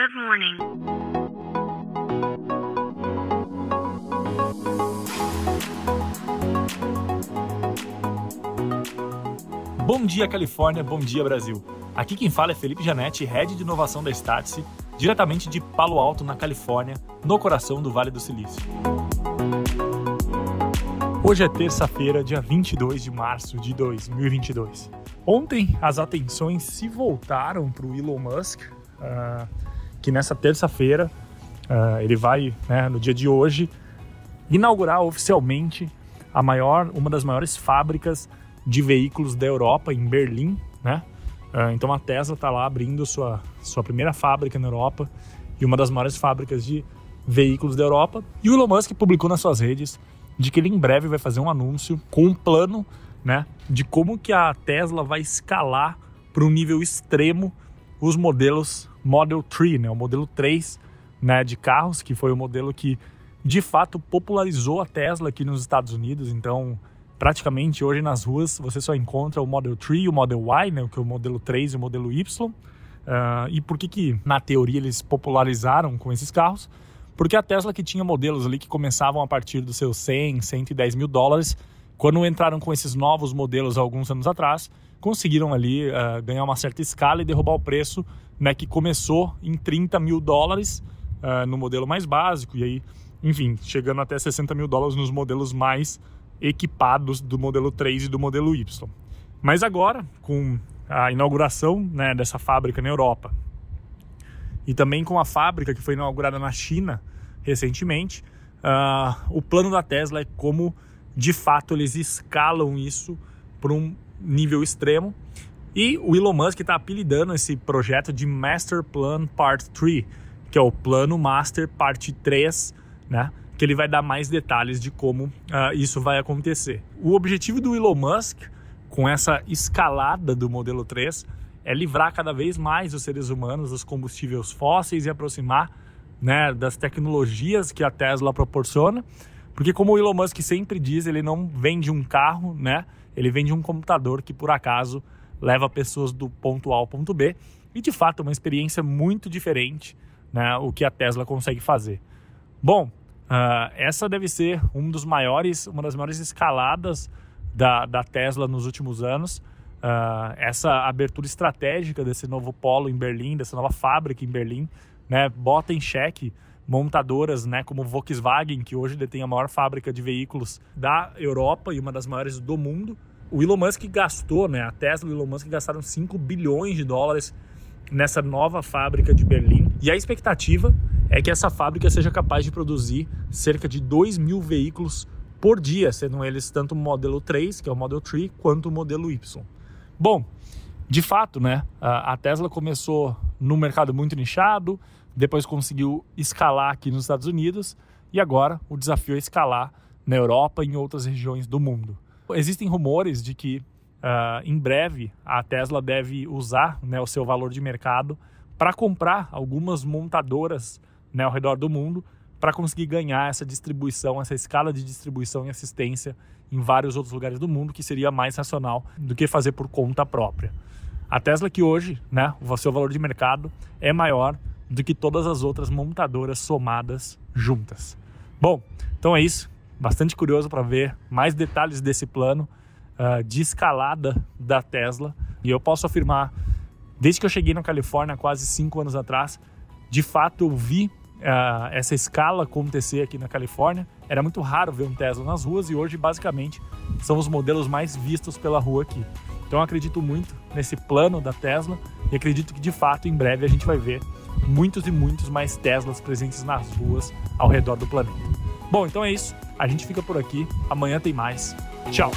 Good morning. Bom dia, Califórnia. Bom dia, Brasil. Aqui quem fala é Felipe Janetti, Head de Inovação da Startse, diretamente de Palo Alto, na Califórnia, no coração do Vale do Silício. Hoje é terça-feira, dia 22 de março de 2022. Ontem, as atenções se voltaram para o Elon Musk, uh, que nessa terça-feira, uh, ele vai, né, no dia de hoje, inaugurar oficialmente a maior, uma das maiores fábricas de veículos da Europa, em Berlim, né? Uh, então a Tesla está lá abrindo sua, sua primeira fábrica na Europa e uma das maiores fábricas de veículos da Europa. E o Elon Musk publicou nas suas redes de que ele em breve vai fazer um anúncio com um plano, né, de como que a Tesla vai escalar para um nível extremo os modelos Model 3, né, o modelo 3, né, de carros, que foi o modelo que de fato popularizou a Tesla aqui nos Estados Unidos. Então, praticamente hoje nas ruas você só encontra o Model 3 e o Model Y, né, que é o modelo 3 e o modelo Y. Uh, e por que que, na teoria, eles popularizaram com esses carros? Porque a Tesla que tinha modelos ali que começavam a partir dos seus 100, 110 mil dólares, quando entraram com esses novos modelos alguns anos atrás, conseguiram ali uh, ganhar uma certa escala e derrubar o preço, né, que começou em 30 mil dólares uh, no modelo mais básico, e aí, enfim, chegando até 60 mil dólares nos modelos mais equipados do modelo 3 e do modelo Y. Mas agora, com a inauguração né, dessa fábrica na Europa e também com a fábrica que foi inaugurada na China recentemente, uh, o plano da Tesla é como de fato eles escalam isso para um nível extremo. E o Elon Musk está apelidando esse projeto de Master Plan Part 3, que é o plano Master Parte 3, né? que ele vai dar mais detalhes de como uh, isso vai acontecer. O objetivo do Elon Musk, com essa escalada do modelo 3, é livrar cada vez mais os seres humanos dos combustíveis fósseis e aproximar né, das tecnologias que a Tesla proporciona. Porque, como o Elon Musk sempre diz, ele não vende um carro, né? Ele vende um computador que, por acaso, leva pessoas do ponto A ao ponto B. E, de fato, é uma experiência muito diferente, né? O que a Tesla consegue fazer. Bom, Uh, essa deve ser um dos maiores, uma das maiores escaladas da, da Tesla nos últimos anos. Uh, essa abertura estratégica desse novo polo em Berlim, dessa nova fábrica em Berlim, né, bota em xeque montadoras né, como Volkswagen, que hoje detém a maior fábrica de veículos da Europa e uma das maiores do mundo. O Elon Musk gastou, né, a Tesla e o Elon Musk gastaram 5 bilhões de dólares nessa nova fábrica de Berlim. E a expectativa é que essa fábrica seja capaz de produzir cerca de 2 mil veículos por dia, sendo eles tanto o modelo 3, que é o Model 3, quanto o modelo Y. Bom, de fato, né, a Tesla começou no mercado muito nichado, depois conseguiu escalar aqui nos Estados Unidos e agora o desafio é escalar na Europa e em outras regiões do mundo. Existem rumores de que uh, em breve a Tesla deve usar né, o seu valor de mercado para comprar algumas montadoras né, ao redor do mundo para conseguir ganhar essa distribuição, essa escala de distribuição e assistência em vários outros lugares do mundo, que seria mais racional do que fazer por conta própria. A Tesla que hoje, né, o seu valor de mercado é maior do que todas as outras montadoras somadas juntas. Bom, então é isso. Bastante curioso para ver mais detalhes desse plano uh, de escalada da Tesla. E eu posso afirmar, desde que eu cheguei na Califórnia quase cinco anos atrás, de fato eu vi uh, essa escala acontecer aqui na Califórnia. Era muito raro ver um Tesla nas ruas e hoje, basicamente, são os modelos mais vistos pela rua aqui. Então, eu acredito muito nesse plano da Tesla e acredito que, de fato, em breve a gente vai ver muitos e muitos mais Teslas presentes nas ruas ao redor do planeta. Bom, então é isso. A gente fica por aqui. Amanhã tem mais. Tchau!